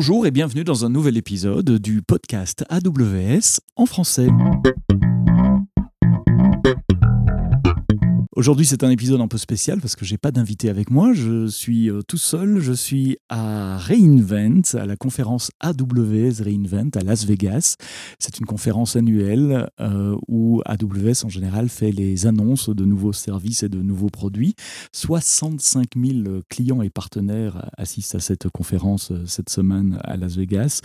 Bonjour et bienvenue dans un nouvel épisode du podcast AWS en français. Aujourd'hui, c'est un épisode un peu spécial parce que j'ai pas d'invité avec moi. Je suis euh, tout seul. Je suis à Reinvent, à la conférence AWS Reinvent à Las Vegas. C'est une conférence annuelle euh, où AWS en général fait les annonces de nouveaux services et de nouveaux produits. 65 000 clients et partenaires assistent à cette conférence euh, cette semaine à Las Vegas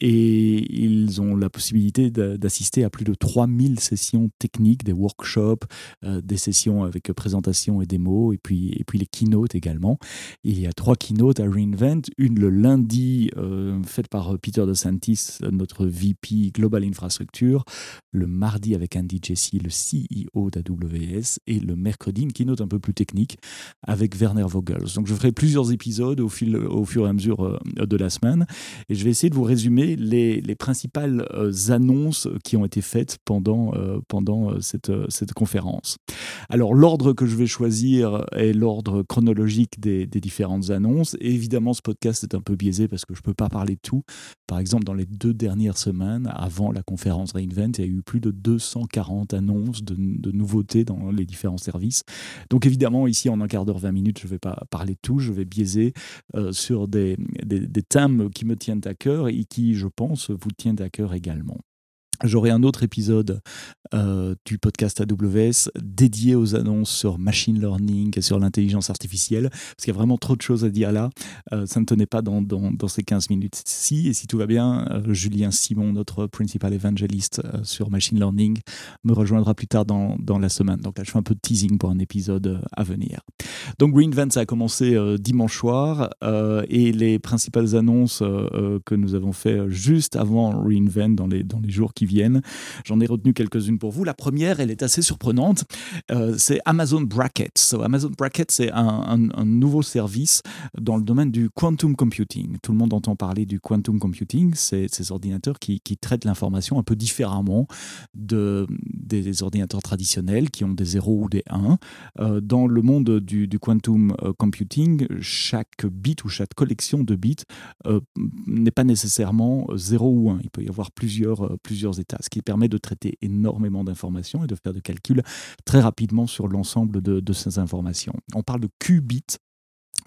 et ils ont la possibilité d'assister à plus de 3000 sessions techniques, des workshops, des sessions présentation et démo, et puis, et puis les keynotes également. Il y a trois keynotes à Reinvent, une le lundi euh, faite par euh, Peter DeSantis, notre VP Global Infrastructure, le mardi avec Andy Jesse, le CEO d'AWS, et le mercredi une keynote un peu plus technique avec Werner Vogels. Donc je ferai plusieurs épisodes au, fil, au fur et à mesure euh, de la semaine, et je vais essayer de vous résumer les, les principales annonces qui ont été faites pendant, pendant cette, cette conférence. Alors, l'ordre que je vais choisir est l'ordre chronologique des, différentes annonces. Évidemment, ce podcast est un peu biaisé parce que je ne peux pas parler de tout. Par exemple, dans les deux dernières semaines, avant la conférence Reinvent, il y a eu plus de 240 annonces de, nouveautés dans les différents services. Donc évidemment, ici, en un quart d'heure, 20 minutes, je ne vais pas parler de tout. Je vais biaiser euh, sur des thèmes qui me tiennent à cœur et qui, je pense, vous tiennent à cœur également. J'aurai un autre épisode euh, du podcast AWS dédié aux annonces sur machine learning et sur l'intelligence artificielle, parce qu'il y a vraiment trop de choses à dire là. Euh, ça ne tenait pas dans, ces 15 minutes-ci. Et si tout va bien, euh, Julien Simon, notre principal évangéliste sur machine learning, me rejoindra plus tard dans, dans, la semaine. Donc là, je fais un peu de teasing pour un épisode à venir. Donc Reinvent, ça a commencé dimanche soir et les principales annonces que nous avons fait juste avant Reinvent dans les, dans les jours qui viennent. J'en ai retenu quelques-unes pour vous. La première, elle est assez surprenante. Euh, c'est Amazon Brackets. Amazon Brackets, c'est un, nouveau service dans le domaine du quantum computing. Tout le monde entend parler du quantum computing. C'est ces ordinateurs qui, traitent l'information un peu différemment de, des ordinateurs traditionnels qui ont des 0 ou des 1. Euh, dans le monde du, quantum euh, computing, chaque bit ou chaque collection de bits n'est pas nécessairement 0 ou 1. Il peut y avoir plusieurs, plusieurs états, ce qui permet de traiter énormément d'informations et de faire des calculs très rapidement sur l'ensemble de, ces informations. On parle de qubits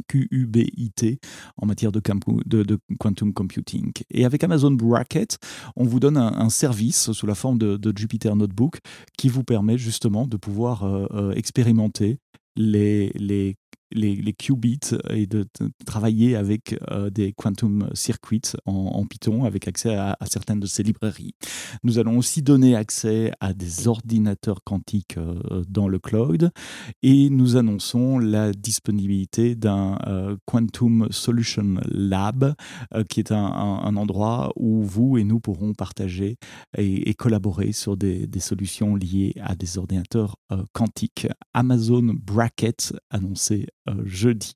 QUBIT en matière de, de, quantum computing. Et avec Amazon Bracket, on vous donne un, service sous la forme de, Jupyter Notebook qui vous permet justement de pouvoir euh, euh, expérimenter les, les les, qubits et de, travailler avec euh, des quantum circuits en, Python avec accès à, certaines de ces librairies. Nous allons aussi donner accès à des ordinateurs quantiques euh, dans le cloud et nous annonçons la disponibilité d'un euh, Quantum Solution Lab qui est un, endroit où vous et nous pourrons partager et, collaborer sur des, des, solutions liées à des ordinateurs quantiques. Amazon Bracket annoncé jeudi.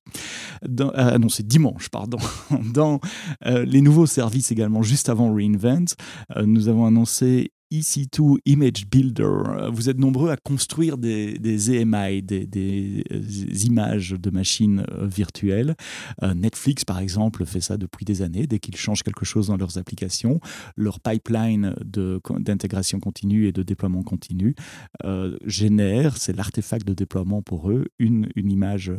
Dans, euh, non, c'est dimanche, pardon. Dans euh, les nouveaux services également, juste avant Reinvent, nous avons annoncé EC2 Image Builder. Vous êtes nombreux à construire des, des EMI, des, des, images de machines euh, virtuelles. Euh, Netflix, par exemple, fait ça depuis des années. Dès qu'ils changent quelque chose dans leurs applications, leur pipeline d'intégration continue et de déploiement continu euh, génère, c'est l'artefact de déploiement pour eux, une, une image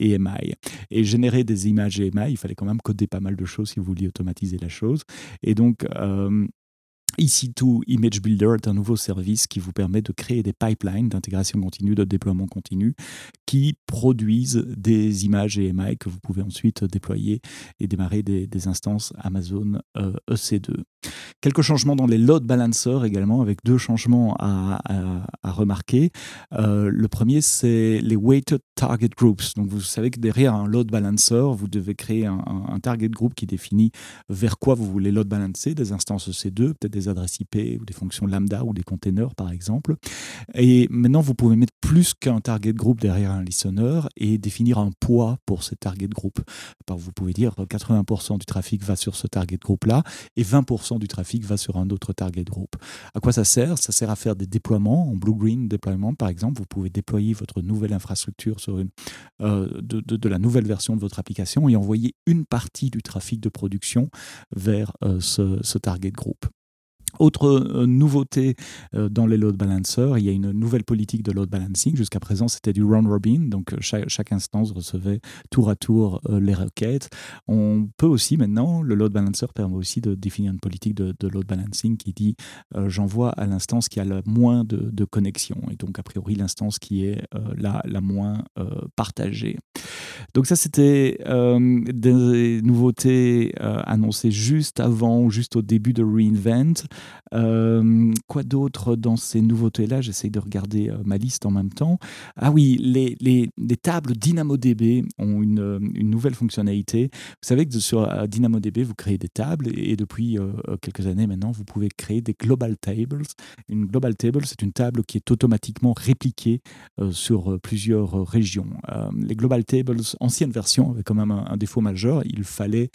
EMI. Et générer des images EMI, il fallait quand même coder pas mal de choses si vous vouliez automatiser la chose. Et donc, EC2 Image Builder est un nouveau service qui vous permet de créer des pipelines d'intégration continue, de déploiement continu, qui produisent des images EMI que vous pouvez ensuite déployer et démarrer des, instances Amazon EC2. Euh, e Quelques changements dans les load balancers également, avec deux changements à, remarquer. Euh, le premier, c'est les weighted target groups. Donc vous savez que derrière un load balancer, vous devez créer un, un target group qui définit vers quoi vous voulez load balancer, des instances EC2, peut-être des des adresses IP ou des fonctions lambda ou des containers, par exemple. Et maintenant, vous pouvez mettre plus qu'un target group derrière un listener et définir un poids pour ces target group. Vous pouvez dire 80% du trafic va sur ce target group-là et 20% du trafic va sur un autre target group. À quoi ça sert? Ça sert à faire des déploiements en blue-green deployment, par exemple. Vous pouvez déployer votre nouvelle infrastructure euh, de, la nouvelle version de votre application et envoyer une partie du trafic de production vers euh, ce, ce target group. Autre euh, nouveauté euh, dans les load balancers, il y a une nouvelle politique de load balancing. Jusqu'à présent, c'était du round robin, donc euh, chaque, instance recevait tour à tour les requêtes. On peut aussi maintenant, le load balancer permet aussi de définir une politique de, load balancing qui dit j'envoie à l'instance qui a le moins de, connexions et donc a priori l'instance qui est la, la, moins partagée. Donc ça, c'était des nouveautés annoncées juste avant, juste au début de Reinvent. Euh, quoi d'autre dans ces nouveautés-là? J'essaye de regarder euh, ma liste en même temps. Ah oui, les, les, les tables DynamoDB ont une, euh, une, nouvelle fonctionnalité. Vous savez que sur DynamoDB, vous créez des tables et, depuis quelques années maintenant, vous pouvez créer des global tables. Une global table, c'est une table qui est automatiquement répliquée sur plusieurs régions. les global tables, ancienne version, avaient quand même un, défaut majeur. Il fallait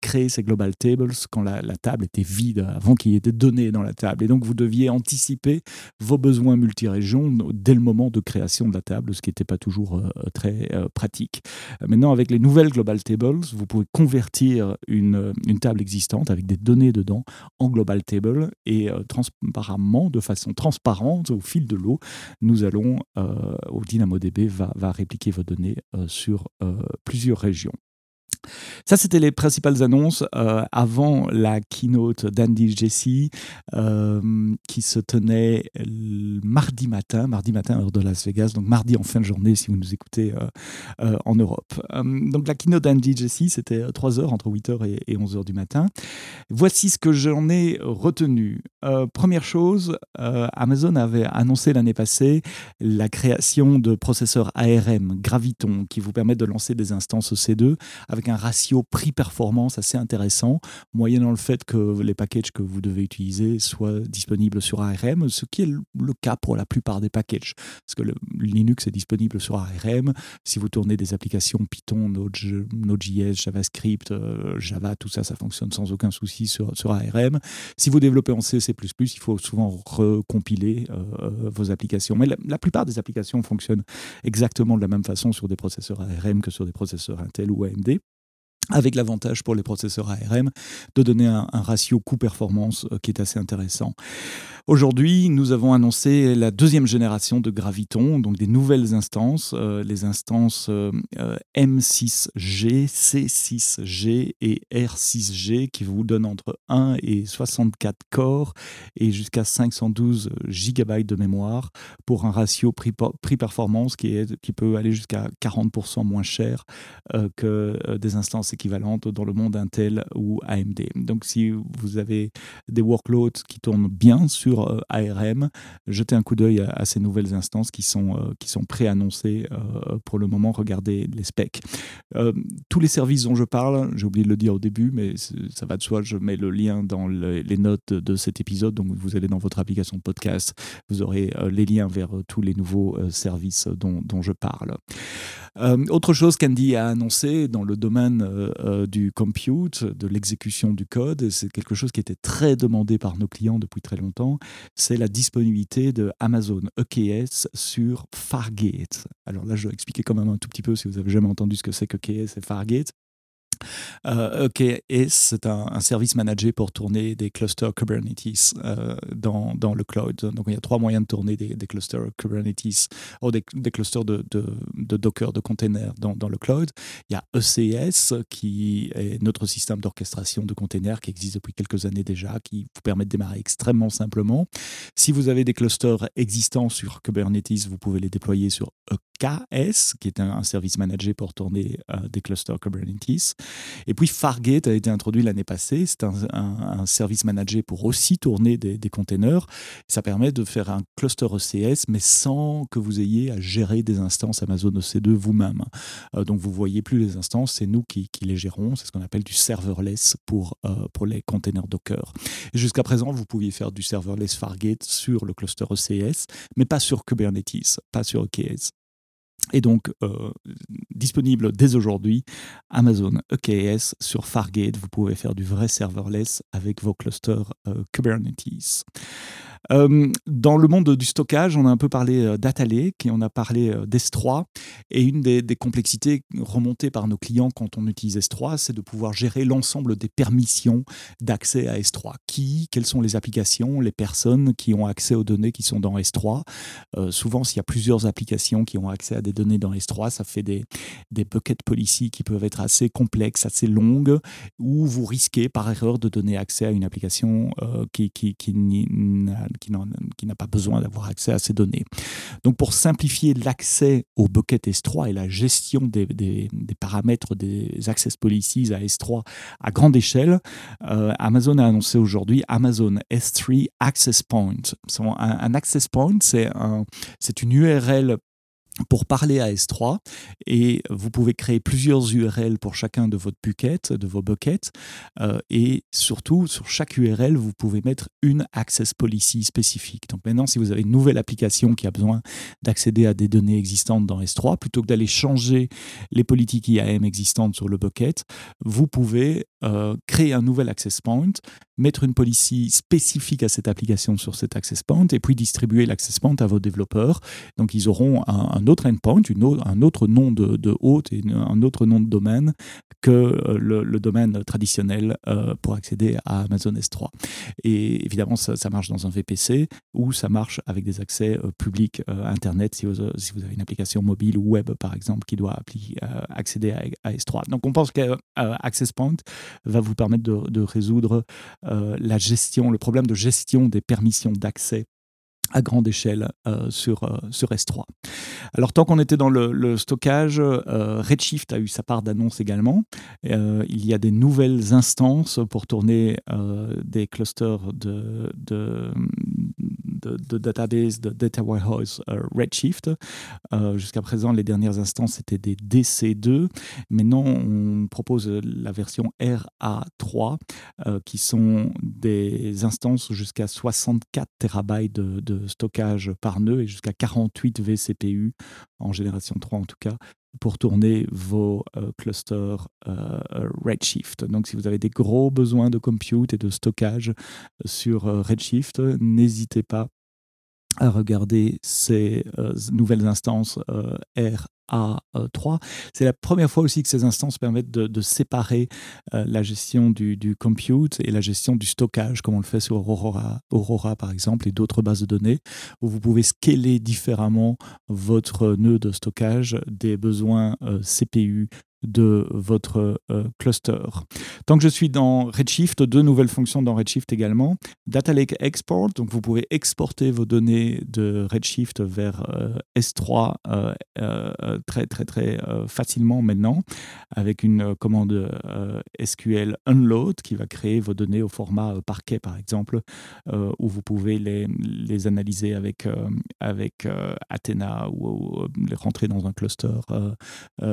créer ces global tables quand la, la table était vide, avant qu'il y ait des données dans la table. Et donc, vous deviez anticiper vos besoins multirégions dès le moment de création de la table, ce qui n'était pas toujours euh, très euh, pratique. Maintenant, avec les nouvelles Global Tables, vous pouvez convertir une, table existante avec des données dedans en Global Table et euh, transparemment, de façon transparente, au fil de l'eau, nous allons, au DynamoDB va, va répliquer vos données sur plusieurs régions. Ça, c'était les principales annonces euh, avant la keynote d'Andy Jesse euh, qui se tenait mardi matin, mardi matin heure de Las Vegas, donc mardi en fin de journée si vous nous écoutez euh, en Europe. donc la keynote d'Andy Jesse, c'était 3 heures, entre 8 h et, 11 h du matin. Voici ce que j'en ai retenu. première chose, Amazon avait annoncé l'année passée la création de processeurs ARM Graviton qui vous permettent de lancer des instances C2 avec un ratio prix-performance assez intéressant, moyennant le fait que les packages que vous devez utiliser soient disponibles sur ARM, ce qui est le cas pour la plupart des packages. Parce que le Linux est disponible sur ARM. Si vous tournez des applications Python, Node.js, JavaScript, euh, Java, tout ça, ça fonctionne sans aucun souci sur, ARM. Si vous développez en C, C++, il faut souvent recompiler euh, euh, vos applications. Mais la, plupart des applications fonctionnent exactement de la même façon sur des processeurs ARM que sur des processeurs Intel ou AMD avec l'avantage pour les processeurs ARM de donner un, ratio coût-performance euh, qui est assez intéressant. Aujourd'hui, nous avons annoncé la deuxième génération de Graviton, donc des nouvelles instances, euh, les instances euh, M6G, C6G et R6G qui vous donnent entre 1 et 64 corps et jusqu'à 512 GB de mémoire pour un ratio prix-performance qui peut aller jusqu'à 40% moins cher que des instances équivalentes dans le monde Intel ou AMD. Donc si vous avez des workloads qui tournent bien sur euh, ARM, jetez un coup d'œil à, ces nouvelles instances qui sont, euh, qui sont préannoncées euh, pour le moment. Regardez les specs. tous les services dont je parle, j'ai oublié de le dire au début, mais ça va de soi, je mets le lien dans les notes de cet épisode. Donc vous allez dans votre application podcast, vous aurez les liens vers tous les nouveaux services dont je parle. Autre chose qu'Andy a annoncé dans le domaine euh, du compute, de l'exécution du code. C'est quelque chose qui était très demandé par nos clients depuis très longtemps. C'est la disponibilité de Amazon EKS sur Fargate. Alors là, je vais expliquer quand même un tout petit peu si vous avez jamais entendu ce que c'est que EKS et Fargate. Euh, EKS, c'est un, service managé pour tourner des clusters Kubernetes euh, dans, dans, le cloud. Donc, il y a trois moyens de tourner des, clusters Kubernetes ou des, des clusters de, de, de, Docker, de containers dans, dans, le cloud. Il y a ECS, qui est notre système d'orchestration de containers qui existe depuis quelques années déjà, qui vous permet de démarrer extrêmement simplement. Si vous avez des clusters existants sur Kubernetes, vous pouvez les déployer sur EKS, qui est un, service managé pour tourner euh, des clusters Kubernetes. Et puis Fargate a été introduit l'année passée. C'est un, service managé pour aussi tourner des, containers. Ça permet de faire un cluster ECS, mais sans que vous ayez à gérer des instances Amazon EC2 vous-même. Euh, donc vous voyez plus les instances, c'est nous qui, les gérons. C'est ce qu'on appelle du serverless pour, euh, les containers Docker. Jusqu'à présent, vous pouviez faire du serverless Fargate sur le cluster ECS, mais pas sur Kubernetes, pas sur EKS. Et donc, euh, disponible dès aujourd'hui, Amazon EKS sur Fargate. Vous pouvez faire du vrai serverless avec vos clusters euh, Kubernetes. Euh, dans le monde du stockage, on a un peu parlé euh, data lake et on a parlé euh, d'S3. Et une des, complexités remontées par nos clients quand on utilise S3, c'est de pouvoir gérer l'ensemble des permissions d'accès à S3. Qui, quelles sont les applications, les personnes qui ont accès aux données qui sont dans S3. souvent, s'il y a plusieurs applications qui ont accès à des données dans S3, ça fait des, des bucket policy qui peuvent être assez complexes, assez longues, où vous risquez par erreur de donner accès à une application qui, qui, qui n'a qui n'a pas besoin d'avoir accès à ces données. Donc pour simplifier l'accès au bucket S3 et la gestion des, paramètres des access policies à S3 à grande échelle, euh, Amazon a annoncé aujourd'hui Amazon S3 Access Point. Un, un access point, c'est une URL pour parler à S3 et vous pouvez créer plusieurs URL pour chacun de votre bucket, de vos buckets euh, et surtout sur chaque URL vous pouvez mettre une access policy spécifique. Donc maintenant si vous avez une nouvelle application qui a besoin d'accéder à des données existantes dans S3 plutôt que d'aller changer les politiques IAM existantes sur le bucket, vous pouvez euh, créer un nouvel access point, mettre une policy spécifique à cette application sur cet access point et puis distribuer l'access point à vos développeurs. Donc ils auront un, autre endpoint, un autre nom de, hôte et un autre nom de domaine que euh, le, domaine traditionnel euh, pour accéder à Amazon S3. Et évidemment, ça, marche dans un VPC ou ça marche avec des accès publics Internet si vous, avez une application mobile ou web, par exemple, qui doit accéder à, à, S3. Donc on pense que Access Point va vous permettre de, résoudre euh, la gestion, le problème de gestion des permissions d'accès à grande échelle euh, sur, euh, sur S3. Alors tant qu'on était dans le, stockage, euh, Redshift a eu sa part d'annonce également. il y a des nouvelles instances pour tourner des clusters de, de, de, database, de data warehouse Redshift. Jusqu'à présent, les dernières instances étaient des DC2. Maintenant, on propose la version RA3 qui sont des instances jusqu'à 64 terabytes de stockage par nœud et jusqu'à 48 vCPU en génération 3 en tout cas pour tourner vos euh, clusters euh, Redshift. Donc si vous avez des gros besoins de compute et de stockage sur euh, Redshift, n'hésitez pas à regarder ces nouvelles instances R à 3. C'est la première fois aussi que ces instances permettent de, séparer euh, la gestion du, compute et la gestion du stockage, comme on le fait sur Aurora, Aurora par exemple, et d'autres bases de données, où vous pouvez scaler différemment votre nœud de stockage des besoins euh, CPU de votre euh, cluster. Tant que je suis dans Redshift, deux nouvelles fonctions dans Redshift également. Data Lake Export, donc vous pouvez exporter vos données de Redshift vers euh, S3 euh, très très très facilement maintenant avec une commande SQL Unload qui va créer vos données au format parquet par exemple, où vous pouvez les, analyser avec, avec Athena ou, les rentrer dans un cluster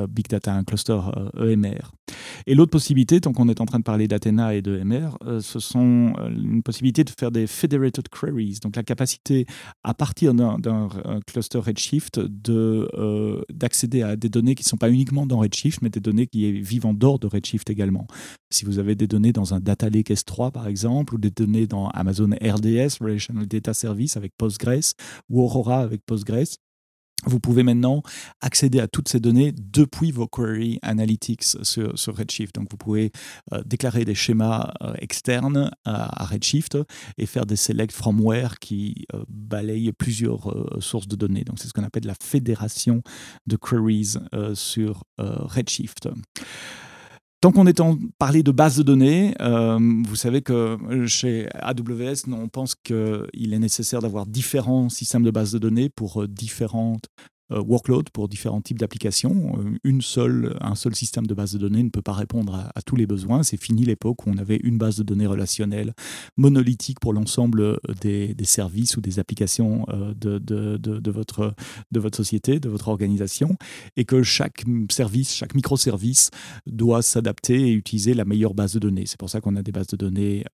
Big Data, un cluster EMR. Euh, e et l'autre possibilité, tant qu'on est en train de parler d'Athena et d'EMR, euh, ce sont euh, une possibilité de faire des federated queries, donc la capacité à partir d'un cluster Redshift d'accéder à des données qui ne sont pas uniquement dans Redshift, mais des données qui vivent en dehors de Redshift également. Si vous avez des données dans un Data Lake S3 par exemple, ou des données dans Amazon RDS, Relational Data Service avec Postgres, ou Aurora avec Postgres, vous pouvez maintenant accéder à toutes ces données depuis vos query analytics sur, Redshift. Donc, vous pouvez euh, déclarer des schémas euh, externes à, Redshift et faire des select from where qui euh, balayent plusieurs sources de données. Donc, c'est ce qu'on appelle la fédération de queries sur Redshift. Tant qu'on est en parler de base de données, euh, vous savez que chez AWS, on pense qu'il est nécessaire d'avoir différents systèmes de base de données pour euh, différentes workload pour différents types d'applications. Une seule, un seul système de base de données ne peut pas répondre à, tous les besoins. C'est fini l'époque où on avait une base de données relationnelle monolithique pour l'ensemble des, services ou des applications de, votre, de votre société, de votre organisation, et que chaque service, chaque microservice doit s'adapter et utiliser la meilleure base de données. C'est pour ça qu'on a des bases de données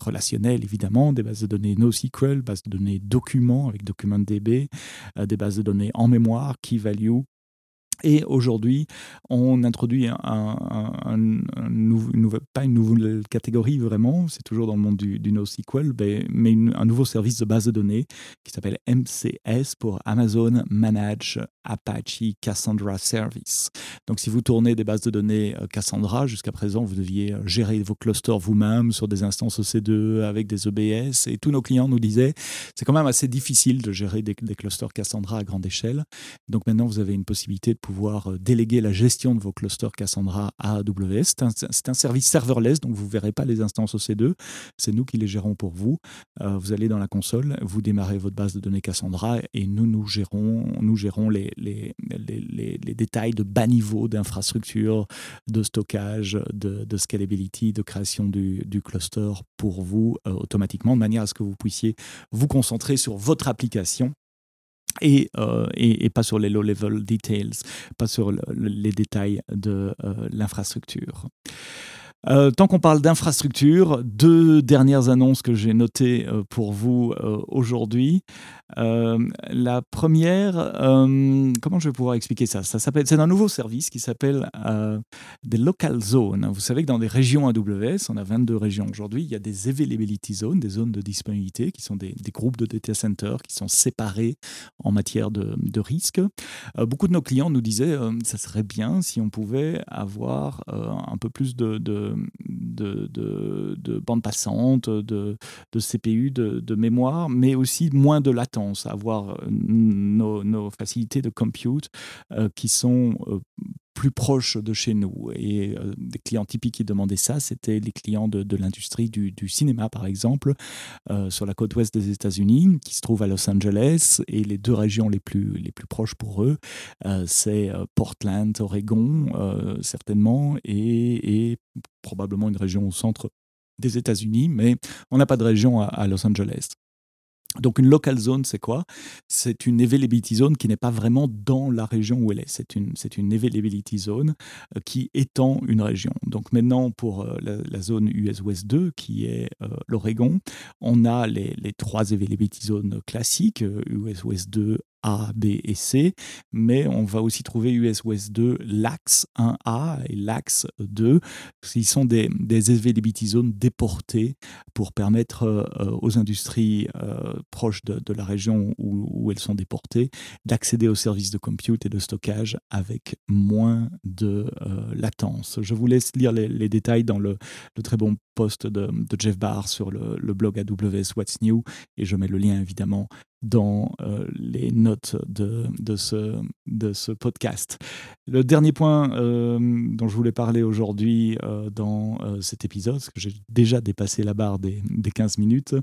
relationnelles, évidemment, des bases de données NoSQL, bases de données documents avec DocumentDB, euh, des bases de données en mémoire, key value, et aujourd'hui, on introduit un, nouvelle, pas une nouvelle catégorie vraiment, c'est toujours dans le monde du, du NoSQL, mais, un nouveau service de base de données qui s'appelle MCS pour Amazon Manage Apache Cassandra Service. Donc si vous tournez des bases de données euh, Cassandra, jusqu'à présent, vous deviez euh, gérer vos clusters vous-même sur des instances EC2 avec des EBS, et tous nos clients nous disaient, c'est quand même assez difficile de gérer des, des clusters Cassandra à grande échelle. Donc maintenant, vous avez une possibilité de pouvoir euh, déléguer la gestion de vos clusters Cassandra à AWS. C'est un, service serverless, donc vous ne verrez pas les instances OC2. C'est nous qui les gérons pour vous. Euh, vous allez dans la console, vous démarrez votre base de données Cassandra et nous, nous gérons, nous gérons les, détails de bas niveau d'infrastructure, de stockage, de, scalability, de création du, du cluster pour vous euh, automatiquement, de manière à ce que vous puissiez vous concentrer sur votre application euh, et, et, pas sur les low-level details, pas sur les détails de euh, l'infrastructure. Euh, tant qu'on parle d'infrastructure, deux dernières annonces que j'ai notées pour vous aujourd'hui. la première, comment je vais pouvoir expliquer ça, ça s'appelle, C'est un nouveau service qui s'appelle des local zones. Vous savez que dans des régions AWS, on a 22 régions aujourd'hui, il y a des availability zones, des zones de disponibilité, qui sont des, groupes de data centers qui sont séparés en matière de, risque. beaucoup de nos clients nous disaient, ça serait bien si on pouvait avoir un peu plus de de, de, de, bande passante, de, CPU, de, mémoire, mais aussi moins de latence, avoir nos, nos facilités de compute euh, qui sont euh, plus proches de chez nous. Et des clients typiques qui demandaient ça, c'était les clients de, l'industrie du, cinéma, par exemple, sur la côte ouest des États-Unis, qui se trouvent à Los Angeles. Et les deux régions les plus, les plus proches pour eux, c'est Portland, Oregon, certainement, et probablement une région au centre des États-Unis, mais on n'a pas de région à, Los Angeles. Donc une local zone, c'est quoi? C'est une availability zone qui n'est pas vraiment dans la région où elle est. C'est une, availability zone euh, qui étend une région. Donc maintenant, pour euh, la, zone US West 2, qui est euh, l'Oregon, on a les, les, trois availability zones classiques, US West 2, a, B et C, mais on va aussi trouver US West 2, l'AX 1A et l'AX 2. Ils sont des, des availability zones déportées pour permettre euh, aux industries euh, proches de, la région où, elles sont déportées d'accéder aux services de compute et de stockage avec moins de euh, latence. Je vous laisse lire les, détails dans le, très bon post de, Jeff Barr sur le, blog AWS What's New et je mets le lien évidemment dans euh, les notes de, de, ce, de ce podcast. Le dernier point euh, dont je voulais parler aujourd'hui euh, dans cet épisode, parce que j'ai déjà dépassé la barre des, des 15 minutes,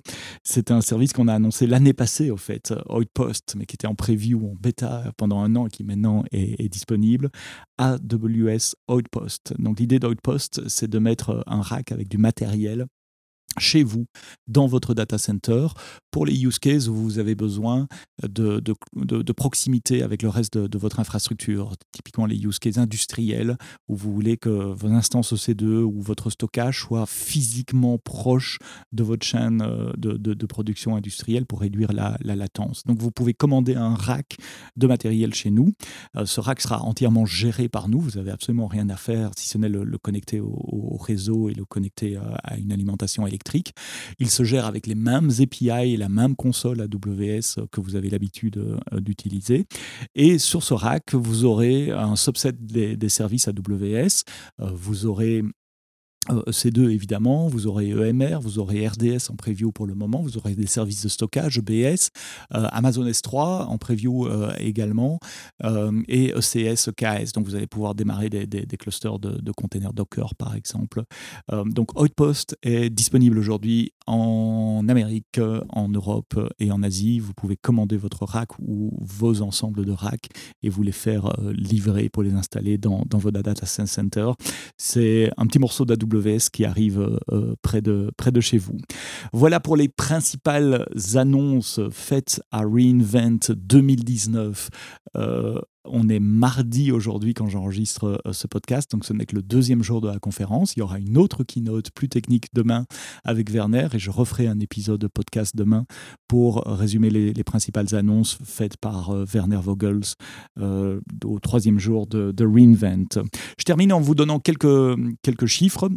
c'est un service qu'on a annoncé l'année passée, au fait, Outpost, mais qui était en preview, en bêta pendant un an et qui maintenant est, est disponible, AWS Outpost. Donc l'idée d'Outpost, c'est de mettre un rack avec du matériel matériel chez vous, dans votre data center, pour les use cases où vous avez besoin de, de, proximité avec le reste de, votre infrastructure. Typiquement les use cases industriels, où vous voulez que vos instances EC2 ou votre stockage soient physiquement proches de votre chaîne euh, de, production industrielle pour réduire la, latence. Donc vous pouvez commander un rack de matériel chez nous. Euh, ce rack sera entièrement géré par nous. Vous n'avez absolument rien à faire si ce n'est le, connecter au, au, réseau et le connecter à une alimentation électrique il se gère avec les mêmes API et la même console AWS que vous avez l'habitude euh, d'utiliser. Et sur ce rack, vous aurez un subset des, des services AWS. Euh, vous aurez C2 évidemment, vous aurez EMR, vous aurez RDS en preview pour le moment, vous aurez des services de stockage, EBS, Amazon S3 en preview également, et ECS, EKS. Donc vous allez pouvoir démarrer des, clusters de, containers Docker par exemple. donc Outpost est disponible aujourd'hui en Amérique, en Europe et en Asie. Vous pouvez commander votre rack ou vos ensembles de racks et vous les faire livrer pour les installer dans, dans vos data center. C'est un petit morceau d'AWS qui arrive près, de, près de chez vous. Voilà pour les principales annonces faites à reInvent 2019 on est mardi aujourd'hui quand j'enregistre euh, ce podcast, donc ce n'est que le deuxième jour de la conférence. Il y aura une autre keynote plus technique demain avec Werner et je referai un épisode de podcast demain pour résumer les, principales annonces faites par euh, Werner Vogels euh, au troisième jour de, de, Reinvent. Je termine en vous donnant quelques, quelques chiffres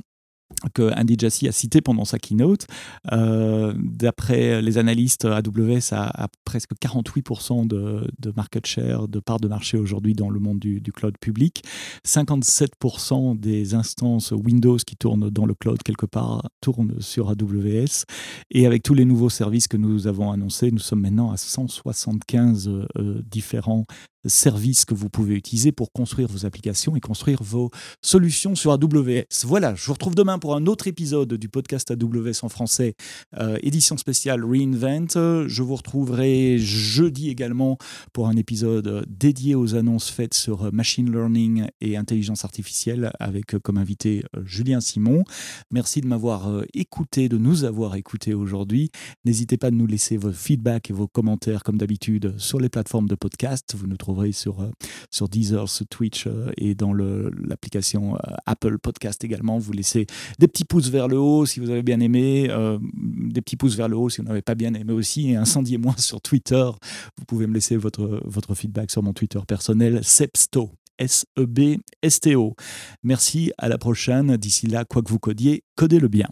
que Andy Jassy a cité pendant sa keynote. Euh, d'après les analystes, AWS a, presque 48% de, market share, de part de marché aujourd'hui dans le monde du, cloud public. 57% des instances Windows qui tournent dans le cloud quelque part tournent sur AWS. Et avec tous les nouveaux services que nous avons annoncés, nous sommes maintenant à 175 euh, différents services que vous pouvez utiliser pour construire vos applications et construire vos solutions sur AWS. Voilà, je vous retrouve demain pour un autre épisode du podcast AWS en français, euh, édition spéciale Reinvent. Je vous retrouverai jeudi également pour un épisode dédié aux annonces faites sur machine learning et intelligence artificielle avec comme invité euh, Julien Simon. Merci de m'avoir euh, écouté, de nous avoir écouté aujourd'hui. N'hésitez pas à nous laisser vos feedbacks et vos commentaires comme d'habitude sur les plateformes de podcast. Vous nous sur, euh, sur Deezer, sur Twitch euh, et dans l'application euh, Apple Podcast également. Vous laissez des petits pouces vers le haut si vous avez bien aimé, des petits pouces vers le haut si vous n'avez pas bien aimé aussi, et incendiez-moi sur Twitter. Vous pouvez me laisser votre, votre feedback sur mon Twitter personnel, Sepsto. S-E-B-S-T-O. Merci, à la prochaine. D'ici là, quoi que vous codiez, codez-le bien.